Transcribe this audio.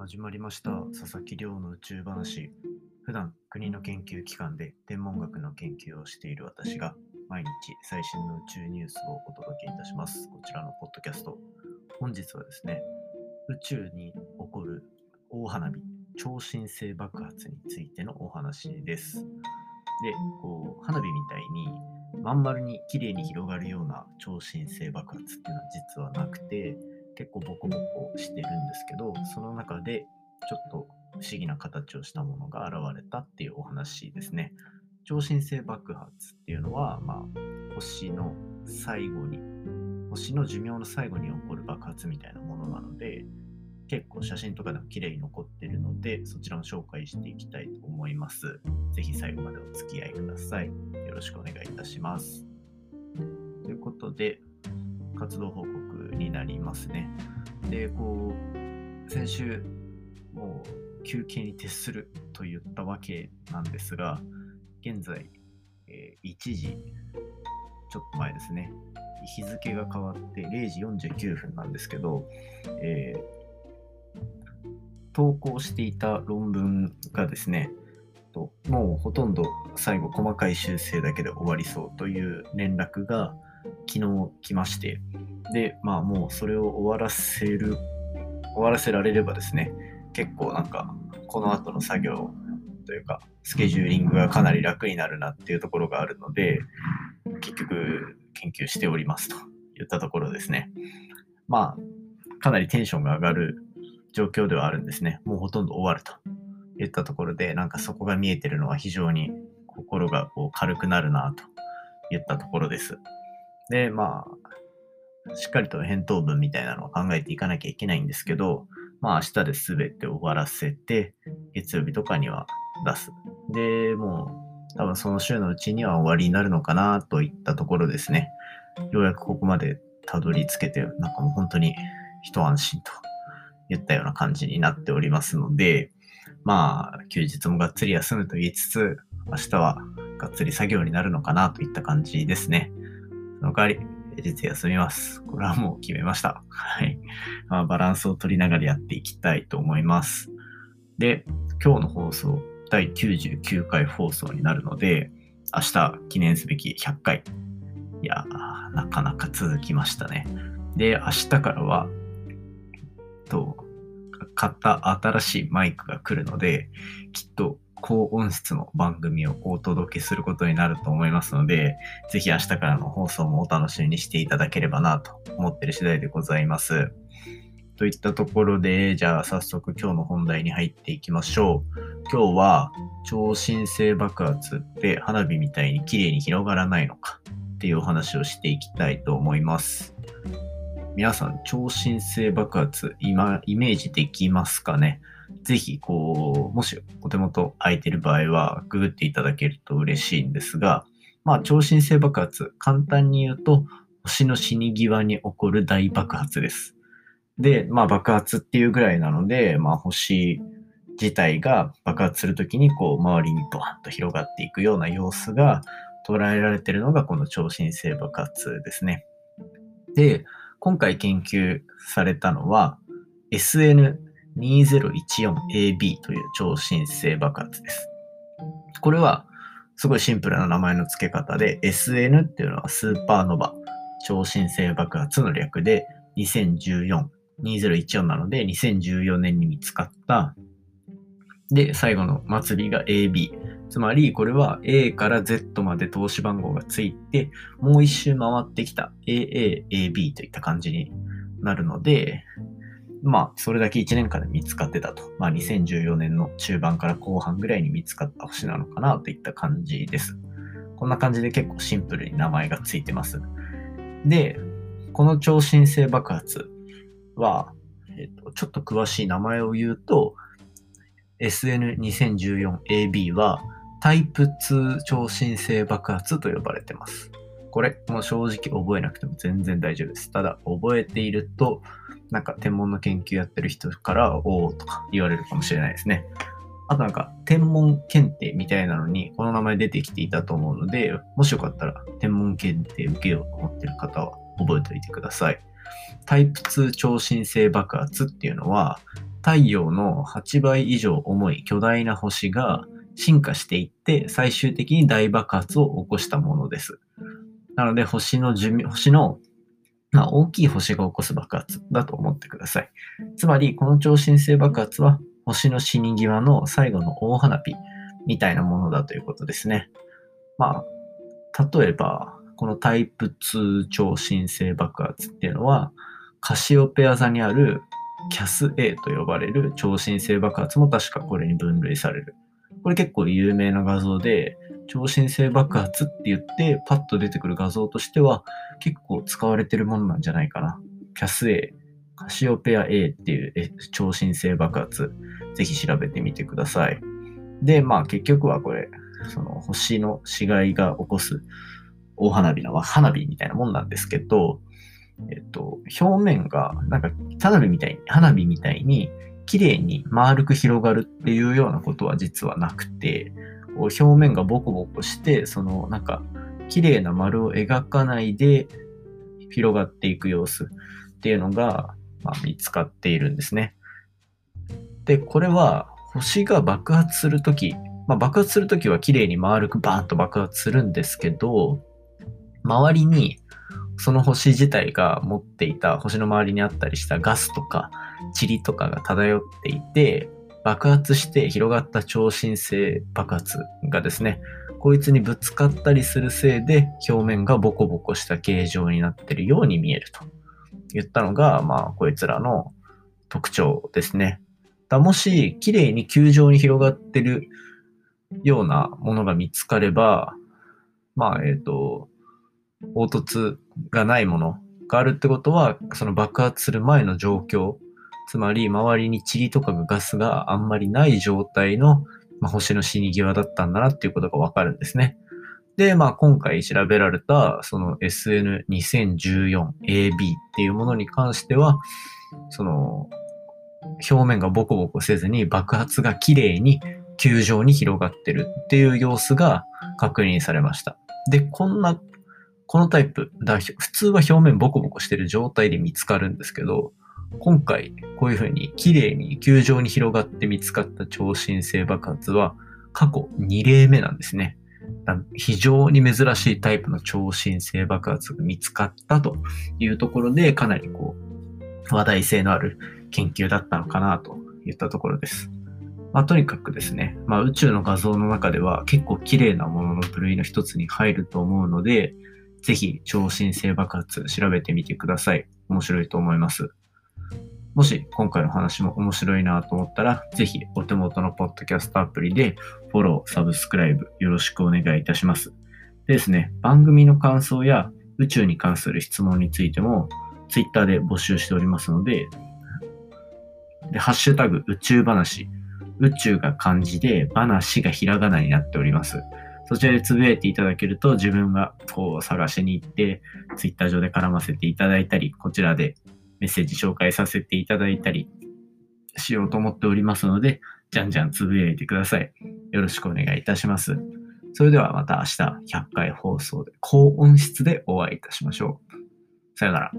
始まりました。佐々木亮の宇宙話。普段国の研究機関で天文学の研究をしている私が毎日最新の宇宙ニュースをお届けいたします。こちらのポッドキャスト。本日はですね宇宙に起こる大花火超新星爆発についてのお話です。でこう花火みたいにまん丸に綺麗に広がるような超新星爆発っていうのは実はなくて結構ボコボコしてるんですけど、その中でちょっと不思議な形をしたものが現れたっていうお話ですね。超新星爆発っていうのは、まあ、星の最後に、星の寿命の最後に起こる爆発みたいなものなので、結構写真とかでも綺麗に残ってるので、そちらを紹介していきたいと思います。ぜひ最後までお付き合いください。よろしくお願いいたします。ということで、活動報告になりますね。で、こう、先週、もう休憩に徹すると言ったわけなんですが、現在、えー、1時ちょっと前ですね、日付が変わって0時49分なんですけど、えー、投稿していた論文がですね、もうほとんど最後細かい修正だけで終わりそうという連絡が昨日来まして、で、まあもうそれを終わらせる、終わらせられればですね、結構なんか、この後の作業というか、スケジューリングがかなり楽になるなっていうところがあるので、結局研究しておりますといったところですね。まあ、かなりテンションが上がる状況ではあるんですね。もうほとんど終わるといったところで、なんかそこが見えてるのは非常に心がこう軽くなるなといったところです。で、まあ、しっかりと返答文みたいなのを考えていかなきゃいけないんですけど、まあ明日で全て終わらせて、月曜日とかには出す。で、もう多分その週のうちには終わりになるのかなといったところですね。ようやくここまでたどり着けて、なんかもう本当に一安心と言ったような感じになっておりますので、まあ休日もがっつり休むと言いつつ、明日はがっつり作業になるのかなといった感じですね。その代わり、平日休みます。これはもう決めました。はい。まあ、バランスを取りながらやっていきたいと思います。で、今日の放送、第99回放送になるので、明日記念すべき100回。いやー、なかなか続きましたね。で、明日からは、と、買った新しいマイクが来るので、きっと高音質の番組をお届けすることになると思いますので、ぜひ明日からの放送もお楽しみにしていただければなと思ってる次第でございます。といったところで、じゃあ早速今日の本題に入っていきましょう。今日は超新星爆発って花火みたいに綺麗に広がらないのかっていうお話をしていきたいと思います。皆さん、超新星爆発、今、イメージできますかね？ぜひ、こう、もしお手元空いてる場合は、ググっていただけると嬉しいんですが、まあ、超新星爆発、簡単に言うと、星の死に際に起こる大爆発です。で、まあ、爆発っていうぐらいなので、まあ、星自体が爆発するときに、こう、周りにドワンと広がっていくような様子が捉えられてるのが、この超新星爆発ですね。で、今回研究されたのは、SN 2014AB という超新星爆発です。これはすごいシンプルな名前の付け方で SN っていうのはスーパーノバ超新星爆発の略で2014、2014なので2014年に見つかったで、最後の末尾が AB。つまり、これは A から Z まで投資番号がついて、もう一周回ってきた AA、AB といった感じになるので、まあ、それだけ1年間で見つかってたと。まあ、2014年の中盤から後半ぐらいに見つかった星なのかなといった感じです。こんな感じで結構シンプルに名前がついてます。で、この超新星爆発は、えっと、ちょっと詳しい名前を言うと、SN2014AB はタイプ2超新星爆発と呼ばれてます。これ、もう正直覚えなくても全然大丈夫です。ただ、覚えていると、なんか天文の研究やってる人からおおとか言われるかもしれないですね。あとなんか天文検定みたいなのにこの名前出てきていたと思うので、もしよかったら天文検定受けようと思ってる方は覚えておいてください。タイプ2超新星爆発っていうのは、太陽の8倍以上重い巨大な星が進化していって最終的に大爆発を起こしたものです。なので星の寿命、星のまあ、大きい星が起こす爆発だと思ってください。つまり、この超新星爆発は星の死に際の最後の大花火みたいなものだということですね。まあ、例えば、このタイプ2超新星爆発っていうのは、カシオペア座にあるキャス A と呼ばれる超新星爆発も確かこれに分類される。これ結構有名な画像で、超新星爆発って言ってパッと出てくる画像としては結構使われてるものなんじゃないかな。キャス A、カシオペア A っていう超新星爆発、ぜひ調べてみてください。で、まあ結局はこれ、その星の死骸が起こす大花火の花火みたいなもんなんですけど、えっと、表面が、なんか、花火みたいに、花火みたいに、綺麗に丸く広がるっていうようなことは実はなくて、こう表面がボコボコして、その、なんか、綺麗な丸を描かないで広がっていく様子っていうのが、ま、見つかっているんですね。で、これは星が爆発するとき、まあ、爆発するときは綺麗に丸くバーンと爆発するんですけど、周りにその星自体が持っていた星の周りにあったりしたガスとか塵とかが漂っていて、爆発して広がった超新星爆発がですね、こいつにぶつかったりするせいで表面がボコボコした形状になってるように見えると言ったのが、まあ、こいつらの特徴ですね。だもし、綺麗に球状に広がってるようなものが見つかれば、まあ、えっ、ー、と、凹凸がないものがあるってことは、その爆発する前の状況、つまり周りに塵とかガスがあんまりない状態の、まあ、星の死に際だったんだなっていうことがわかるんですね。で、まあ今回調べられたその SN2014AB っていうものに関しては、その表面がボコボコせずに爆発が綺麗に球状に広がってるっていう様子が確認されました。で、こんな、このタイプ、だ普通は表面ボコボコしてる状態で見つかるんですけど、今回こういうふうに綺麗に球状に広がって見つかった超新星爆発は過去2例目なんですね。非常に珍しいタイプの超新星爆発が見つかったというところでかなりこう話題性のある研究だったのかなといったところです。まあ、とにかくですね、まあ、宇宙の画像の中では結構綺麗なものの部類の一つに入ると思うので、ぜひ超新星爆発調べてみてください。面白いと思います。もし今回の話も面白いなと思ったら、ぜひお手元のポッドキャストアプリでフォロー、サブスクライブよろしくお願いいたします。でですね、番組の感想や宇宙に関する質問についても Twitter で募集しておりますので、で、ハッシュタグ宇宙話、宇宙が漢字で話がひらがなになっております。そちらでつぶやいていただけると自分がこう探しに行って Twitter 上で絡ませていただいたり、こちらでメッセージ紹介させていただいたりしようと思っておりますので、じゃんじゃんつぶやいてください。よろしくお願いいたします。それではまた明日100回放送で高音質でお会いいたしましょう。さよなら。